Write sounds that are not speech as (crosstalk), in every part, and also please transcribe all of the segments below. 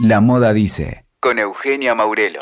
La Moda Dice, con Eugenia Maurelo.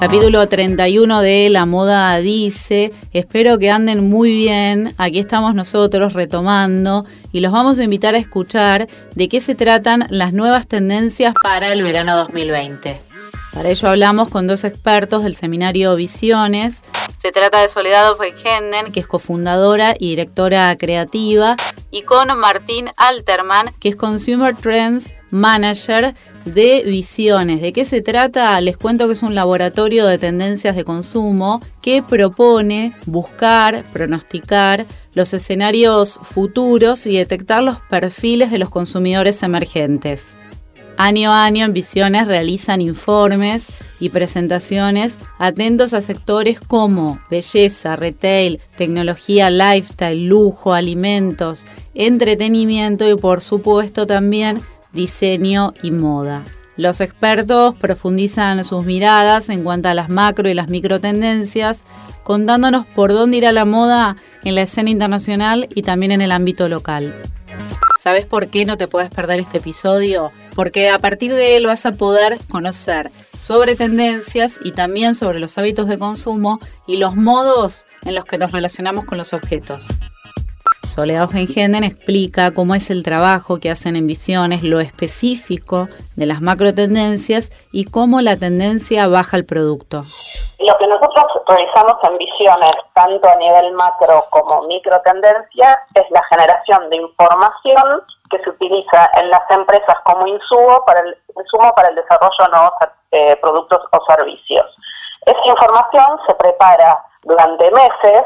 Capítulo 31 de La Moda Dice. Espero que anden muy bien. Aquí estamos nosotros retomando y los vamos a invitar a escuchar de qué se tratan las nuevas tendencias para el verano 2020. Para ello hablamos con dos expertos del seminario Visiones. Se trata de Soledad Ofegenden, que es cofundadora y directora creativa, y con Martín Alterman, que es Consumer Trends Manager de Visiones. ¿De qué se trata? Les cuento que es un laboratorio de tendencias de consumo que propone buscar, pronosticar los escenarios futuros y detectar los perfiles de los consumidores emergentes. Año a año en Visiones realizan informes y presentaciones atentos a sectores como belleza, retail, tecnología, lifestyle, lujo, alimentos, entretenimiento y por supuesto también diseño y moda. Los expertos profundizan sus miradas en cuanto a las macro y las micro tendencias, contándonos por dónde irá la moda en la escena internacional y también en el ámbito local. ¿Sabes por qué no te puedes perder este episodio? Porque a partir de él vas a poder conocer sobre tendencias y también sobre los hábitos de consumo y los modos en los que nos relacionamos con los objetos. Soledad Ofengenden explica cómo es el trabajo que hacen en Visiones, lo específico de las macro tendencias y cómo la tendencia baja el producto. Lo que nosotros realizamos en Visiones, tanto a nivel macro como micro tendencia, es la generación de información que se utiliza en las empresas como insumo para el, insumo para el desarrollo de nuevos eh, productos o servicios. Esa información se prepara durante meses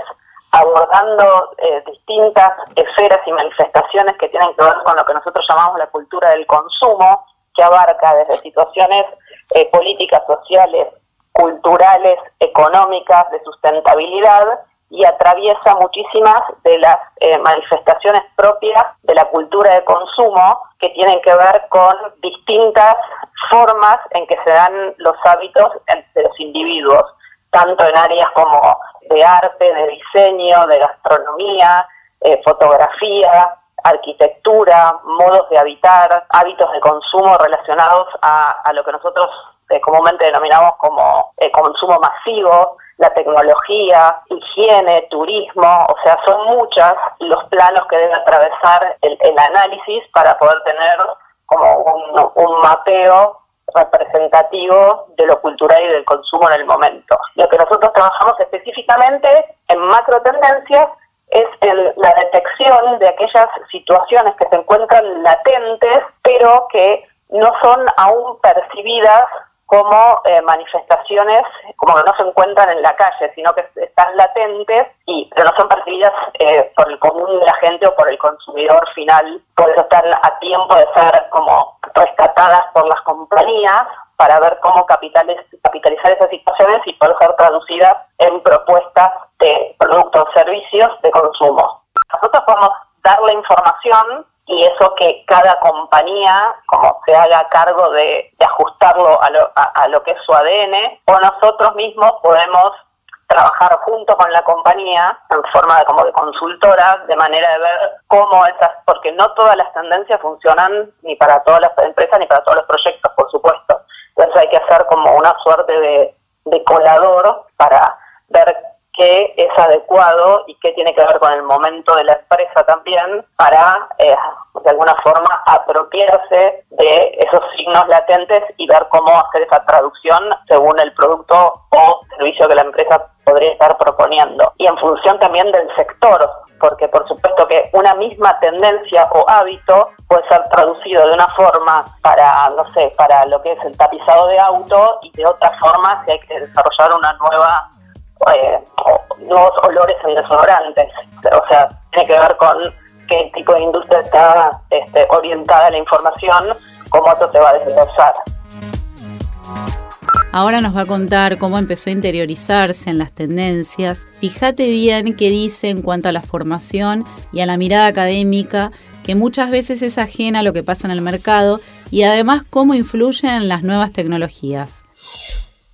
abordando eh, distintas esferas y manifestaciones que tienen que ver con lo que nosotros llamamos la cultura del consumo, que abarca desde situaciones eh, políticas, sociales, culturales, económicas, de sustentabilidad, y atraviesa muchísimas de las eh, manifestaciones propias de la cultura de consumo que tienen que ver con distintas formas en que se dan los hábitos de los individuos, tanto en áreas como de arte, de diseño, de gastronomía, eh, fotografía, arquitectura, modos de habitar, hábitos de consumo relacionados a, lo que nosotros eh, comúnmente denominamos como eh, consumo masivo, la tecnología, higiene, turismo, o sea, son muchas los planos que debe atravesar el, análisis para poder tener como un mapeo representativo de lo cultural y del consumo en el momento. Lo que nosotros trabajamos específicamente en macro tendencias es la detección de aquellas situaciones que se encuentran latentes, pero que no son aún percibidas como eh, manifestaciones como que no se encuentran en la calle, sino que están latentes y pero no son percibidas eh, por el común de la gente o por el consumidor final, por eso están a tiempo de ser como rescatadas por las compañías para ver cómo capitales, capitalizar esas situaciones y poder ser traducidas en propuestas de productos servicios de consumo. Nosotros podemos dar la información y eso que cada compañía como se haga cargo de, ajustarlo a lo, a, lo que es su ADN o nosotros mismos podemos trabajar junto con la compañía en forma de como de consultora de manera de ver cómo esas porque no todas las tendencias funcionan ni para todas las empresas ni para todos los proyectos por supuesto. Entonces hay que hacer como una suerte de, de colador para ver qué es adecuado y qué tiene que ver con el momento de la empresa también para, eh, de alguna forma, apropiarse de esos signos latentes y ver cómo hacer esa traducción según el producto o servicio que la empresa podría estar proponiendo. Y en función también del sector, porque por supuesto que una misma tendencia o hábito puede ser traducido de una forma para, no sé, para lo que es el tapizado de auto y de otra forma si hay que desarrollar una nueva eh, nuevos olores en desodorantes. O sea, tiene que ver con qué tipo de industria está este, orientada a la información, cómo eso se va a desglosar. Ahora nos va a contar cómo empezó a interiorizarse en las tendencias. Fíjate bien qué dice en cuanto a la formación y a la mirada académica, que muchas veces es ajena a lo que pasa en el mercado, y además cómo influyen las nuevas tecnologías.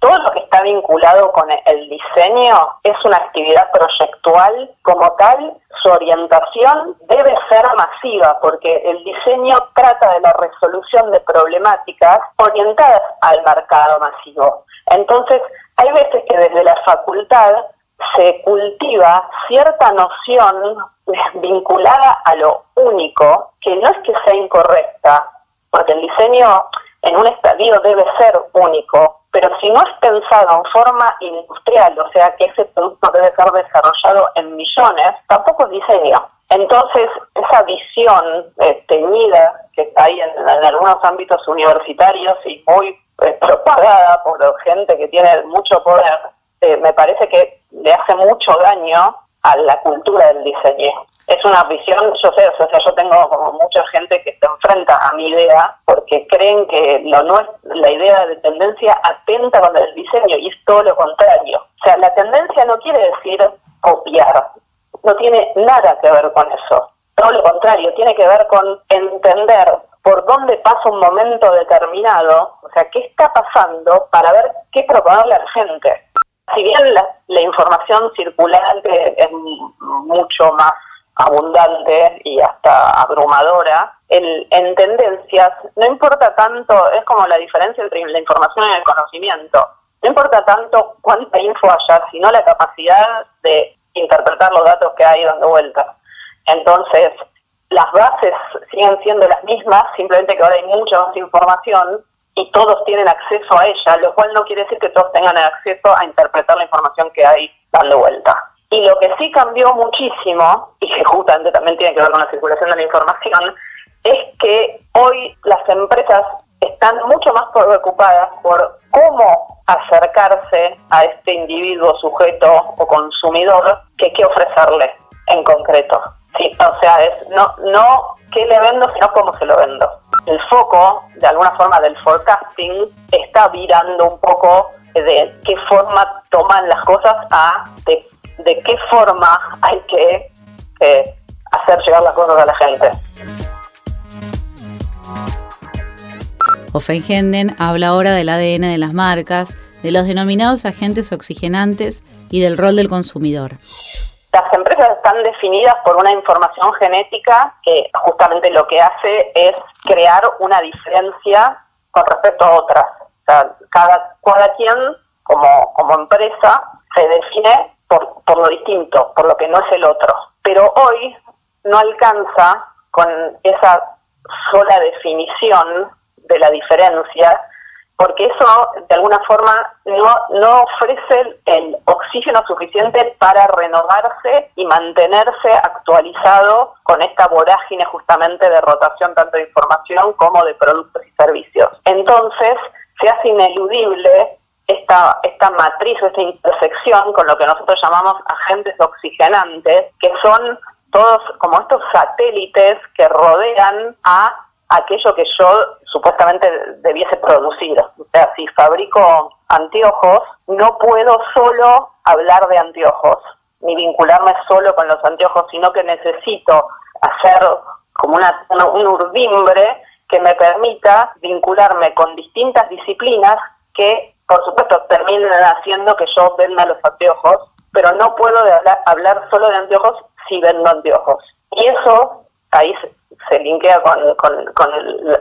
Todo lo que está vinculado con el diseño es una actividad proyectual como tal, su orientación debe ser masiva porque el diseño trata de la resolución de problemáticas orientadas al mercado masivo. Entonces, hay veces que desde la facultad se cultiva cierta noción vinculada a lo único, que no es que sea incorrecta, porque el diseño en un estadio debe ser único, pero si no es pensado en forma industrial, o sea que ese producto debe ser desarrollado en millones, tampoco es diseño. Entonces, esa visión eh, teñida que hay en, algunos ámbitos universitarios y muy eh, propagada por gente que tiene mucho poder, eh, me parece que le hace mucho daño a la cultura del diseño es una visión, yo sé, o sea, yo tengo como mucha gente que se enfrenta a mi idea porque creen que lo no es, la idea de tendencia atenta contra el diseño y es todo lo contrario. O sea, la tendencia no quiere decir copiar, no tiene nada que ver con eso. Todo lo contrario, tiene que ver con entender por dónde pasa un momento determinado, o sea, qué está pasando para ver qué proponerle a la gente. Si bien la, la información circulante es mucho más abundante y hasta abrumadora, en tendencias no importa tanto, es como la diferencia entre la información y el conocimiento, no importa tanto cuánta info haya, sino la capacidad de interpretar los datos que hay dando vueltas. Entonces, las bases siguen siendo las mismas, simplemente que ahora hay mucha más información y todos tienen acceso a ella, lo cual no quiere decir que todos tengan acceso a interpretar la información que hay dando vuelta. Y lo que sí cambió muchísimo, y que justamente también tiene que ver con la circulación de la información, es que hoy las empresas están mucho más preocupadas por cómo acercarse a este individuo, sujeto o consumidor que qué ofrecerle en concreto. O sea, es no, no qué le vendo, sino cómo se lo vendo. El foco, de alguna forma, del forecasting está virando un poco de qué forma toman las cosas a de de qué forma hay que hacer llegar las cosas a la gente. Offenhenden habla ahora del ADN de las marcas, de los denominados agentes oxigenantes y del rol del consumidor. Las empresas están definidas por una información genética que justamente lo que hace es crear una diferencia con respecto a otras. O sea, cada, cada quien como, como empresa se define por, por lo distinto, por lo que no es el otro. Pero hoy no alcanza con esa sola definición de la diferencia, porque eso de alguna forma no, no ofrece el, oxígeno suficiente para renovarse y mantenerse actualizado con esta vorágine justamente de rotación tanto de información como de productos y servicios. Entonces se hace ineludible esta, esta matriz esta intersección con lo que nosotros llamamos agentes oxigenantes, que son todos como estos satélites que rodean a aquello que yo supuestamente debiese producir. O sea, si fabrico anteojos, no puedo solo hablar de anteojos, ni vincularme solo con los anteojos, sino que necesito hacer como una, un urdimbre que me permita vincularme con distintas disciplinas que por supuesto, terminan haciendo que yo venda los anteojos, pero no puedo hablar, solo de anteojos si vendo anteojos. Y eso, ahí se, linkea con,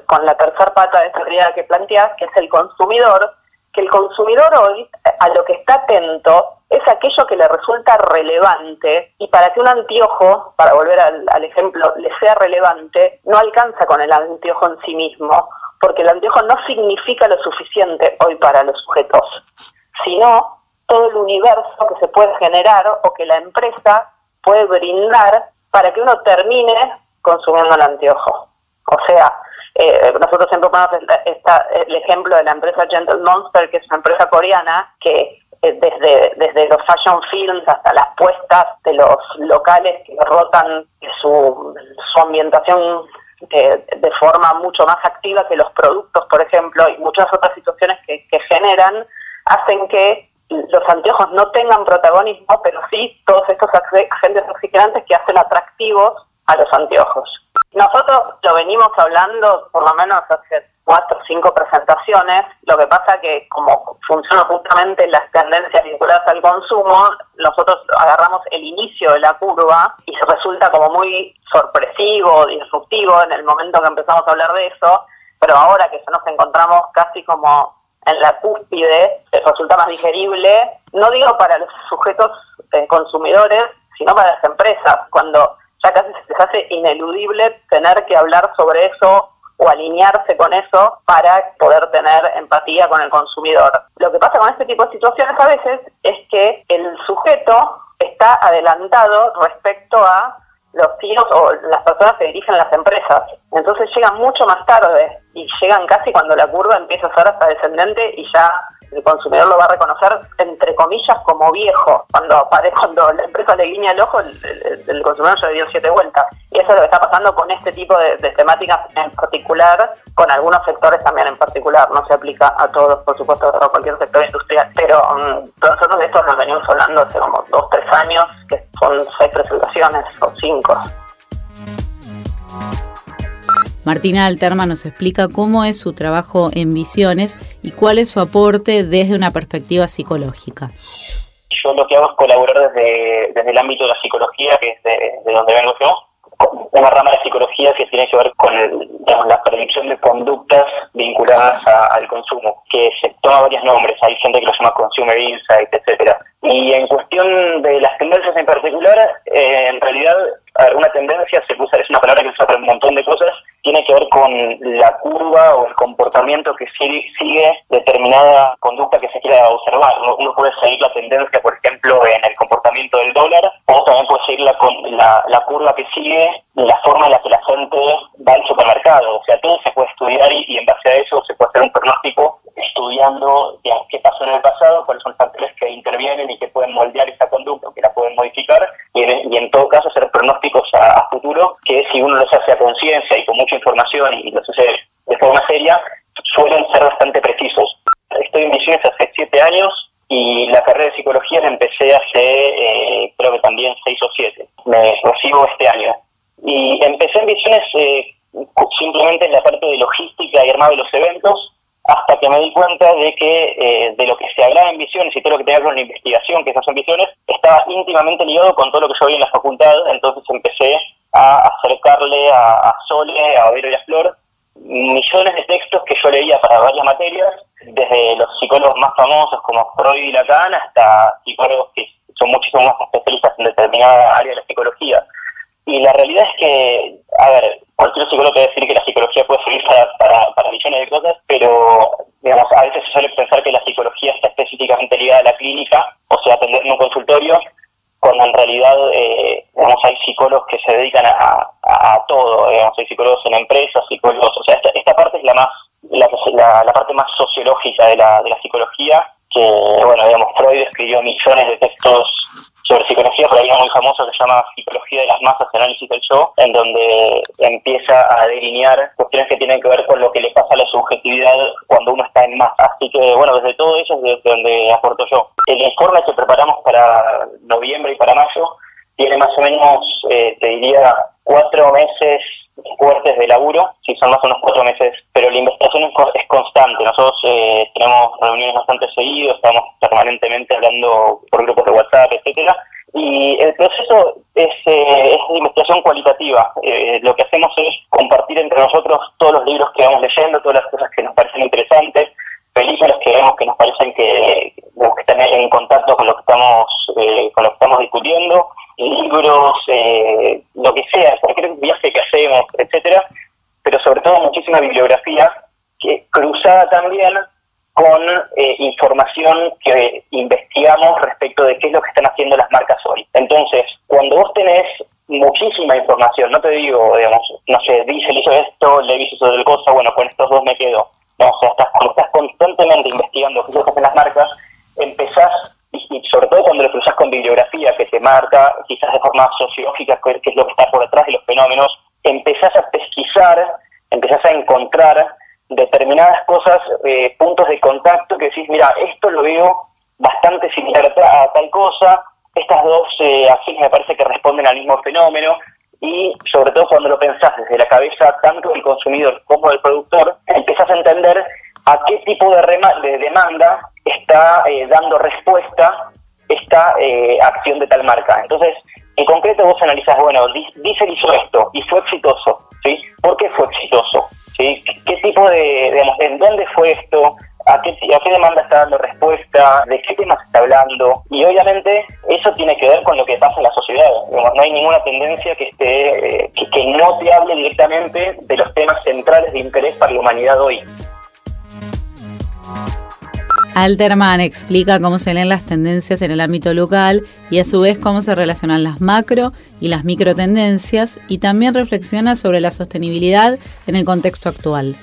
con, la tercera pata de esta realidad que planteas, que es el consumidor, que el consumidor hoy a lo que está atento es aquello que le resulta relevante y para que un anteojo, para volver al, al ejemplo, le sea relevante, no alcanza con el anteojo en sí mismo, porque el anteojo no significa lo suficiente hoy para los sujetos, sino todo el universo que se puede generar o que la empresa puede brindar para que uno termine consumiendo el anteojo. O sea, eh, nosotros siempre ponemos el, ejemplo de la empresa Gentle Monster, que es una empresa coreana que eh, desde, desde los fashion films hasta las puestas de los locales que rotan su, su ambientación de forma mucho más activa que los productos, por ejemplo, y muchas otras situaciones que, generan, hacen que los anteojos no tengan protagonismo, pero sí todos estos agentes oxigenantes que hacen atractivos a los anteojos. Nosotros lo venimos hablando por lo menos hace cuatro o cinco presentaciones. Lo que pasa que como funcionan justamente las tendencias vinculadas al consumo, nosotros agarramos el inicio de la curva y resulta como muy sorpresivo, disruptivo en el momento que empezamos a hablar de eso, pero ahora que ya nos encontramos casi como en la cúspide, resulta más digerible, no digo para los sujetos eh, consumidores, sino para las empresas, cuando ya casi se les hace ineludible tener que hablar sobre eso o alinearse con eso para poder tener empatía con el consumidor. Lo que pasa con este tipo de situaciones a veces es que el sujeto está adelantado respecto a los CEOs o las personas que dirigen las empresas. Entonces llegan mucho más tarde y llegan casi cuando la curva empieza a ser hasta descendente y ya el consumidor lo va a reconocer entre comillas como viejo. Cuando (laughs) cuando la empresa le guiña el ojo, el, consumidor ya le dio siete vueltas. Y eso es lo que está pasando con este tipo de, temáticas en particular, con algunos sectores también en particular. No se aplica a todos, por supuesto, a cualquier sector industrial. Pero um, nosotros de esto nos venimos hablando hace como dos, tres años, que son seis presentaciones o cinco. Martina Alterma nos explica cómo es su trabajo en Visiones y cuál es su aporte desde una perspectiva psicológica. Yo lo que hago es colaborar desde, desde el ámbito de la psicología, que es de, donde vengo yo, una rama de psicología que tiene que ver con la predicción de conductas vinculadas al consumo, que se toma varios nombres, hay gente que lo llama Consumer Insight, etcétera. Y en cuestión de las tendencias en particular, eh, en realidad alguna tendencia se usa, es una palabra que se usa para un montón de cosas, tiene que ver con la curva o el comportamiento que sigue, determinada conducta que se quiera observar. Uno puede seguir la tendencia, por ejemplo, en el comportamiento del dólar, o también puede seguir la, la, la curva que sigue la forma en la que la gente va al supermercado. O sea, todo se puede estudiar y, en base a eso se puede hacer un pronóstico estudiando qué pasó en el pasado, cuáles son los factores que intervienen y que pueden moldear esa conducta, que la pueden modificar, y en, todo caso hacer pronósticos a, futuro que si uno los hace a conciencia y con mucha información y los hace de forma seria, suelen ser bastante precisos. Estoy en Misiones hace siete años y la carrera de psicología la empecé hace eh, creo que también seis o siete. Me recibo este año. Y empecé en Visiones eh, simplemente en la parte de logística y armado de los eventos, hasta que me di cuenta de que eh, de lo que se hablaba en Visiones y todo lo que tenía que ver con la investigación que hace en Visiones estaba íntimamente ligado con todo lo que yo veía en la facultad, entonces empecé a acercarle a, Sole, a Vero y a Flor millones de textos que yo leía para varias materias, desde los psicólogos más famosos como Freud y Lacan hasta psicólogos que son muchísimo más especialistas en determinada área de la psicología. Y la realidad es que, a ver, cualquier psicólogo puede decir que la psicología puede servir para, para, millones de cosas, pero digamos, a veces se suele pensar que la psicología está específicamente ligada a la clínica, o sea, atender en un consultorio, cuando en realidad eh, hay psicólogos que se dedican a, a, todo, digamos, hay psicólogos en empresas, psicólogos, o sea, esta, esta parte es la más la, la, la parte más sociológica de la, de la psicología, que, bueno, digamos, Freud escribió millones de textos sobre psicología, hay uno muy famoso se llama Psicología de las Masas, Análisis del Yo, en donde empieza a delinear cuestiones que tienen que ver con lo que le pasa a la subjetividad cuando uno está en masa. Así que, bueno, desde todo eso es desde donde aporto yo. El informe que preparamos para noviembre y para mayo tiene más o menos, eh, te diría, cuatro meses fuertes de laburo, si son más o menos cuatro meses, pero la investigación es, constante. Nosotros eh, tenemos reuniones bastante seguidas, estamos permanentemente hablando por grupos de WhatsApp, etcétera, y el proceso es, eh, es de investigación cualitativa. Eh, lo que hacemos es compartir entre nosotros todos los libros que vamos leyendo, todas las cosas que nos parecen interesantes, películas que vemos que nos parecen que, que están en contacto con lo que estamos, con lo que estamos discutiendo, libros, eh, lo que sea, cualquier viaje que hacemos, etcétera, pero sobre todo muchísima bibliografía que cruzada también con eh, información que investigamos respecto de qué es lo que están haciendo las marcas hoy. Entonces, cuando vos tenés muchísima información, no te digo, digamos, no sé, dice, hizo esto, le hizo otra cosa, bueno, con estos dos me quedo. No, o sea, estás, estás constantemente investigando qué es lo que hacen las marcas, empezás y, sobre todo cuando lo cruzas con bibliografía que te marca, quizás de forma sociológica, qué es lo que está por detrás de los fenómenos, empezás a pesquisar, empezás a encontrar determinadas cosas, eh, puntos de contacto que decís, mira, esto lo veo bastante similar a, tal cosa, estas dos eh, acciones me parece que responden al mismo fenómeno, y sobre todo cuando lo pensás desde la cabeza tanto del consumidor como del productor, empezás a entender a qué tipo de, de demanda está eh, dando respuesta esta eh, acción de tal marca. Entonces, en concreto vos analizás, bueno, Diesel hizo esto y fue exitoso, ¿sí? ¿Por qué fue exitoso? ¿Qué tipo de, digamos, en dónde fue esto? ¿A qué, ¿A qué demanda está dando respuesta? ¿De qué temas está hablando? Y obviamente eso tiene que ver con lo que pasa en la sociedad. no hay ninguna tendencia que, esté, eh, que no te hable directamente de los temas centrales de interés para la humanidad hoy. Alterman explica cómo se leen las tendencias en el ámbito local y a su vez cómo se relacionan las macro y las micro tendencias y también reflexiona sobre la sostenibilidad en el contexto actual.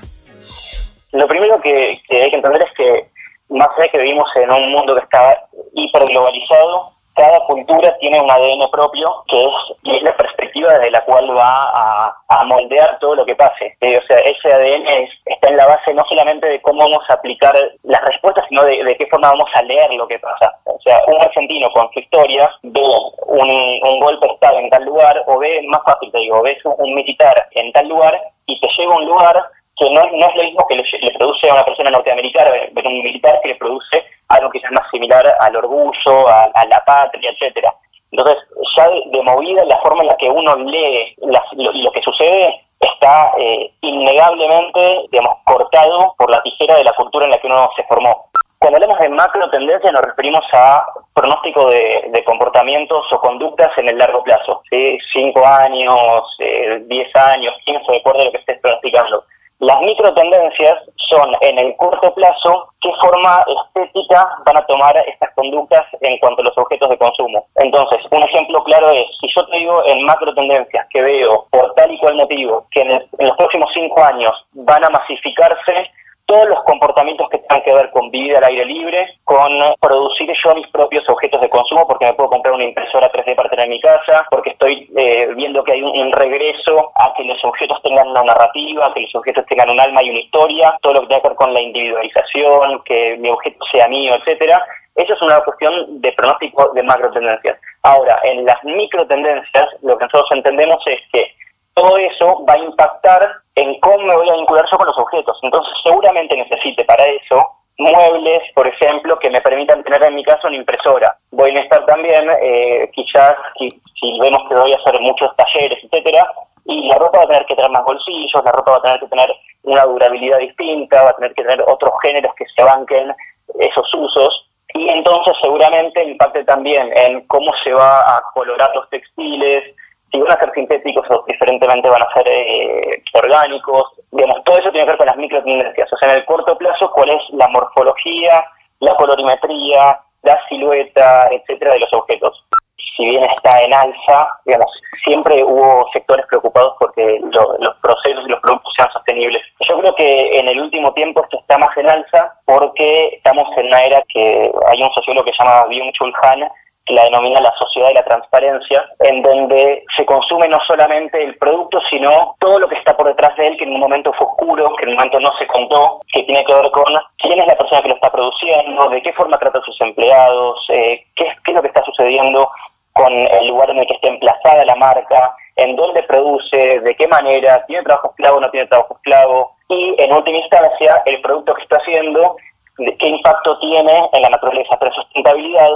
Lo primero que, hay que entender es que más allá de que vivimos en un mundo que está hiperglobalizado, cada cultura tiene un ADN propio que es, es desde la cual va a, moldear todo lo que pase. Eh, o sea, ese ADN está en la base no solamente de cómo vamos a aplicar las respuestas, sino de, qué forma vamos a leer lo que pasa. O sea, un argentino con su historia ve un, golpe de Estado en tal lugar, o ve, más fácil te digo, ves un militar en tal lugar y te lleva a un lugar que no, es lo mismo que le, produce a una persona norteamericana ver un militar que le produce algo que es más similar al orgullo, a, la patria, etcétera. Entonces, ya de, movida la forma en la que uno lee lo, que sucede está eh, innegablemente, digamos, cortado por la tijera de la cultura en la que uno se formó. Cuando hablamos de macro tendencia nos referimos a pronóstico de, comportamientos o conductas en el largo plazo, ¿sí? cinco años, eh, diez años, quince, de acuerdo a lo que estés pronosticando. Las microtendencias son en el corto plazo qué forma estética van a tomar estas conductas en cuanto a los objetos de consumo. Entonces, un ejemplo claro es, si yo te digo en macro tendencias que veo por tal y cual motivo que en, en los próximos cinco años van a masificarse todos los comportamientos que tengan que ver con vivir al aire libre, con producir yo mis propios objetos de consumo, porque me puedo comprar una impresora 3D para tener en mi casa, porque estoy eh, viendo que hay un, regreso a que los objetos tengan una narrativa, que los objetos tengan un alma y una historia, todo lo que tenga que ver con la individualización, que mi objeto sea mío, etcétera. Eso es una cuestión de pronóstico de macro tendencias. Ahora, en las micro tendencias, lo que nosotros entendemos es que todo eso va a impactar en cómo me voy a vincular con los objetos. Entonces, seguramente necesite para eso muebles, por ejemplo, que me permitan tener en mi casa una impresora. Voy a necesitar también, eh, quizás, si, vemos que voy a hacer muchos talleres, etcétera, y la ropa va a tener que tener más bolsillos, la ropa va a tener que tener una durabilidad distinta, va a tener que tener otros géneros que se banquen esos usos. Y entonces seguramente impacte también en cómo se va a colorar los textiles, si van a ser sintéticos o diferentemente van a ser eh, orgánicos, digamos, todo eso tiene que ver con las microtendencias, o sea, en el corto plazo, cuál es la morfología, la colorimetría, la silueta, etcétera, de los objetos. Si bien está en alza, digamos, siempre hubo sectores preocupados porque los procesos y los productos sean sostenibles. Yo creo que en el último tiempo esto está más en alza porque estamos en una era que hay un sociólogo que se llama Byung-Chul que la denomina la sociedad de la transparencia, en donde se consume no solamente el producto, sino todo lo que está por detrás de él, que en un momento fue oscuro, que en un momento no se contó, que tiene que ver con quién es la persona que lo está produciendo, de qué forma trata a sus empleados, eh, qué, qué es lo que está sucediendo con el lugar en el que está emplazada la marca, en dónde produce, de qué manera, tiene trabajo esclavo no tiene trabajo esclavo, y en última instancia, el producto que está haciendo, qué impacto tiene en la naturaleza. Pero sustentabilidad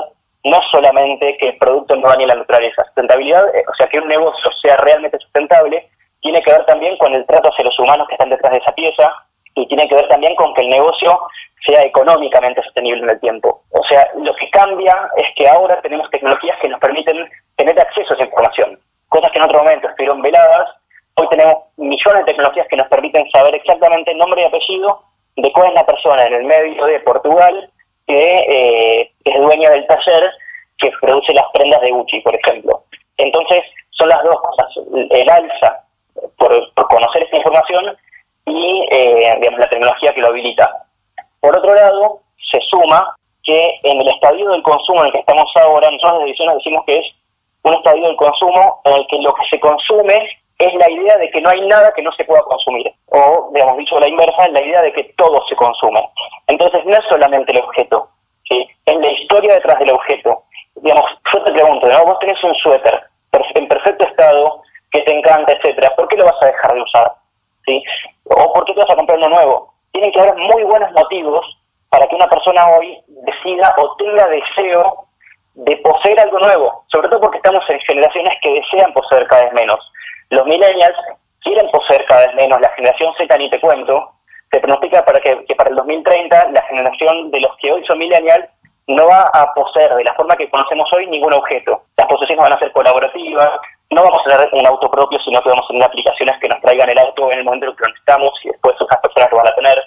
no solamente que el producto no dañe la naturaleza. Sustentabilidad, eh, o sea, que un negocio sea realmente sustentable, tiene que ver también con el trato hacia los humanos que están detrás de esa pieza y tiene que ver también con que el negocio sea económicamente sostenible en el tiempo. O sea, lo que cambia es que ahora tenemos tecnologías que nos permiten tener acceso a esa información, cosas que en otro momento estuvieron veladas. Hoy tenemos millones de tecnologías que nos permiten saber exactamente el nombre y apellido de cuál es la persona en el medio de Portugal que eh, es dueña del taller que produce las prendas de Gucci, por ejemplo. Entonces, son las dos cosas, el alza por, conocer esta información y eh, digamos, la tecnología que lo habilita. Por otro lado, se suma que en el estadio del consumo en el que estamos ahora, nosotros desde Ediciones decimos que es un estadio del consumo en el que lo que se consume es la idea de que no hay nada que no se pueda consumir. O, digamos, dicho la inversa, es la idea de que todo se consume. Entonces, no es solamente el objeto, ¿sí? es la historia detrás del objeto. Digamos, yo te pregunto, vos tenés un suéter en perfecto estado, que te planta, etcétera, ¿por qué lo vas a dejar de usar? ¿Sí? ¿O por qué te vas a comprar uno nuevo? Tienen que haber muy buenos motivos para que una persona hoy decida o tenga deseo de poseer algo nuevo, sobre todo porque estamos en generaciones que desean poseer cada vez menos. Los millennials quieren poseer cada vez menos, la generación Z ni te cuento, se pronostica para que, para el 2030 la generación de los que hoy son millennials no va a poseer de la forma que conocemos hoy ningún objeto. Las posesiones van a ser colaborativas, no vamos a tener un auto propio, sino que vamos a tener aplicaciones que nos traigan el auto en el momento en que lo necesitamos y después otras personas lo van a tener.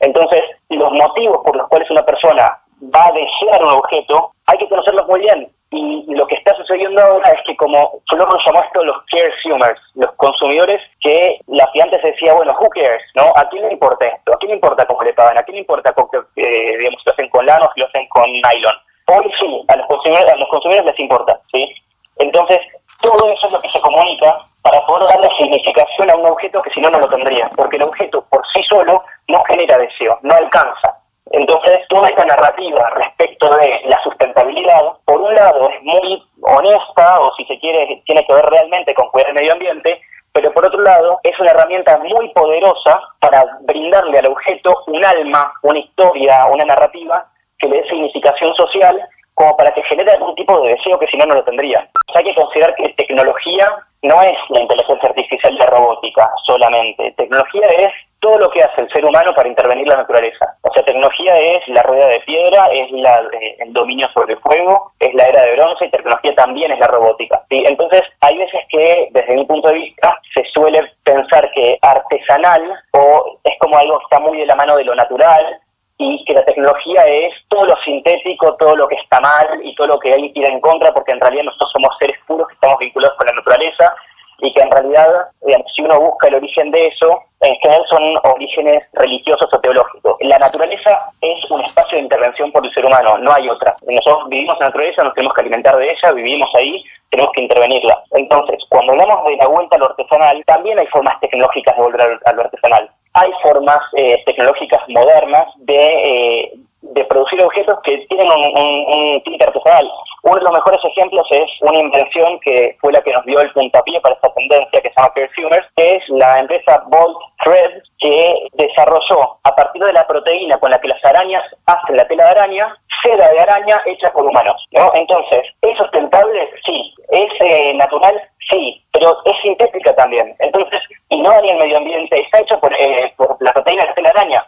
Entonces, los motivos por los cuales una persona va a desear un objeto, hay que conocerlos muy bien. Y lo que sucediendo ahora es que como Flor lo llamó esto los consumers, los consumidores que la antes decía, bueno, who cares, ¿no? ¿A quién le importa esto? ¿A quién le importa cómo le pagan? ¿A quién le importa eh, digamos, si lo hacen con lano o si lo hacen con nylon? Hoy sí, a los consumidores, a los consumidores les importa, ¿sí? Entonces, todo eso es lo que se comunica para poder darle significación a un objeto que si no, no lo tendría, porque el objeto por sí solo no genera deseo, no alcanza. Entonces, toda esta narrativa respecto de la sustentabilidad, por un lado, es muy honesta, o si se quiere, tiene que ver realmente con cuidar el medio ambiente, pero por otro lado, es una herramienta muy poderosa para brindarle al objeto un alma, una historia, una narrativa que le dé significación social como para que genere algún tipo de deseo que si no, no lo tendría. hay que considerar que tecnología no es la inteligencia artificial y la robótica solamente. Tecnología es todo lo que hace el ser humano para intervenir la naturaleza. O sea, tecnología es la rueda de piedra, es la, el dominio sobre el fuego, es la era de bronce y tecnología también es la robótica. ¿sí? Entonces, hay veces que, desde mi punto de vista, se suele pensar que artesanal o es como algo que está muy de la mano de lo natural, y que la tecnología es todo lo sintético, todo lo que está mal y todo lo que hay que ir en contra, porque en realidad nosotros somos seres puros que estamos vinculados con la naturaleza realidad, si uno busca el origen de eso, en general son orígenes religiosos o teológicos. La naturaleza es un espacio de intervención por el ser humano, no hay otra. Nosotros vivimos en la naturaleza, nos tenemos que alimentar de ella, vivimos ahí, tenemos que intervenirla. Entonces, cuando hablamos de la vuelta a lo artesanal, también hay formas tecnológicas de volver a lo artesanal hay formas eh, tecnológicas modernas de, eh, de, producir objetos que tienen un, un, un artesanal. Uno de los mejores ejemplos es una invención que fue la que nos dio el puntapié para esta tendencia que se llama Perfumers, que es la empresa Bolt Thread, que desarrolló a partir de la proteína con la que las arañas hacen la tela de araña, seda de araña hecha por humanos. ¿no? Entonces, ¿es sustentable? Sí. ¿Es eh, natural? Sí, pero es sintética también. Entonces, y no daña el medio ambiente, está hecho por, eh, por la proteína de la araña.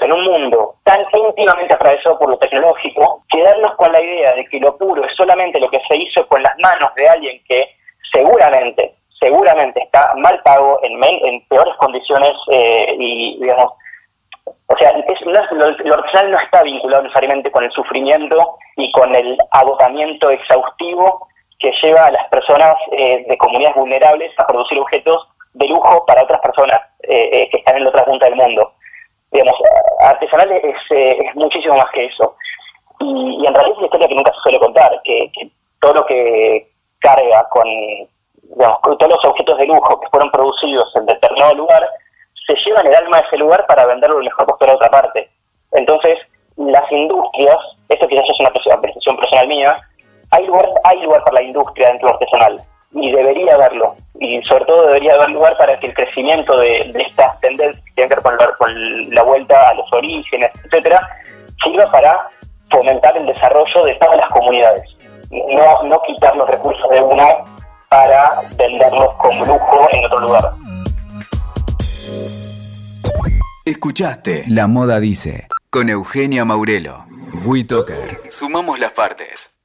En un mundo tan íntimamente atravesado por lo tecnológico, quedarnos con la idea de que lo puro es solamente lo que se hizo con las manos de alguien que seguramente, seguramente está mal pago, en, peores condiciones eh, y, digamos, o sea, es, lo, lo no está vinculado necesariamente con el sufrimiento y con el agotamiento exhaustivo que lleva a las personas eh, de comunidades vulnerables a producir objetos de lujo para otras personas eh, eh, que están en la otra punta del mundo. Digamos, artesanal es, es muchísimo más que eso. Y, en realidad es una historia que nunca se suele contar, que, todo lo que carga con, digamos, todos los objetos de lujo que fueron producidos en determinado lugar, se llevan el alma de ese lugar para venderlo mejor postor a otra parte. Entonces, las industrias, esto quizás es una apreciación personal mía, hay lugar, hay lugar para la industria dentro artesanal y debería haberlo. Y sobre todo debería haber lugar para que el crecimiento de, estas tendencias que tienen que ver con la, vuelta a los orígenes, etcétera, sirva para fomentar el desarrollo de todas las comunidades. No, no quitar los recursos de una para venderlos como lujo en otro lugar. Escuchaste La Moda Dice con Eugenia Maurelo. WeToker. Sumamos las partes.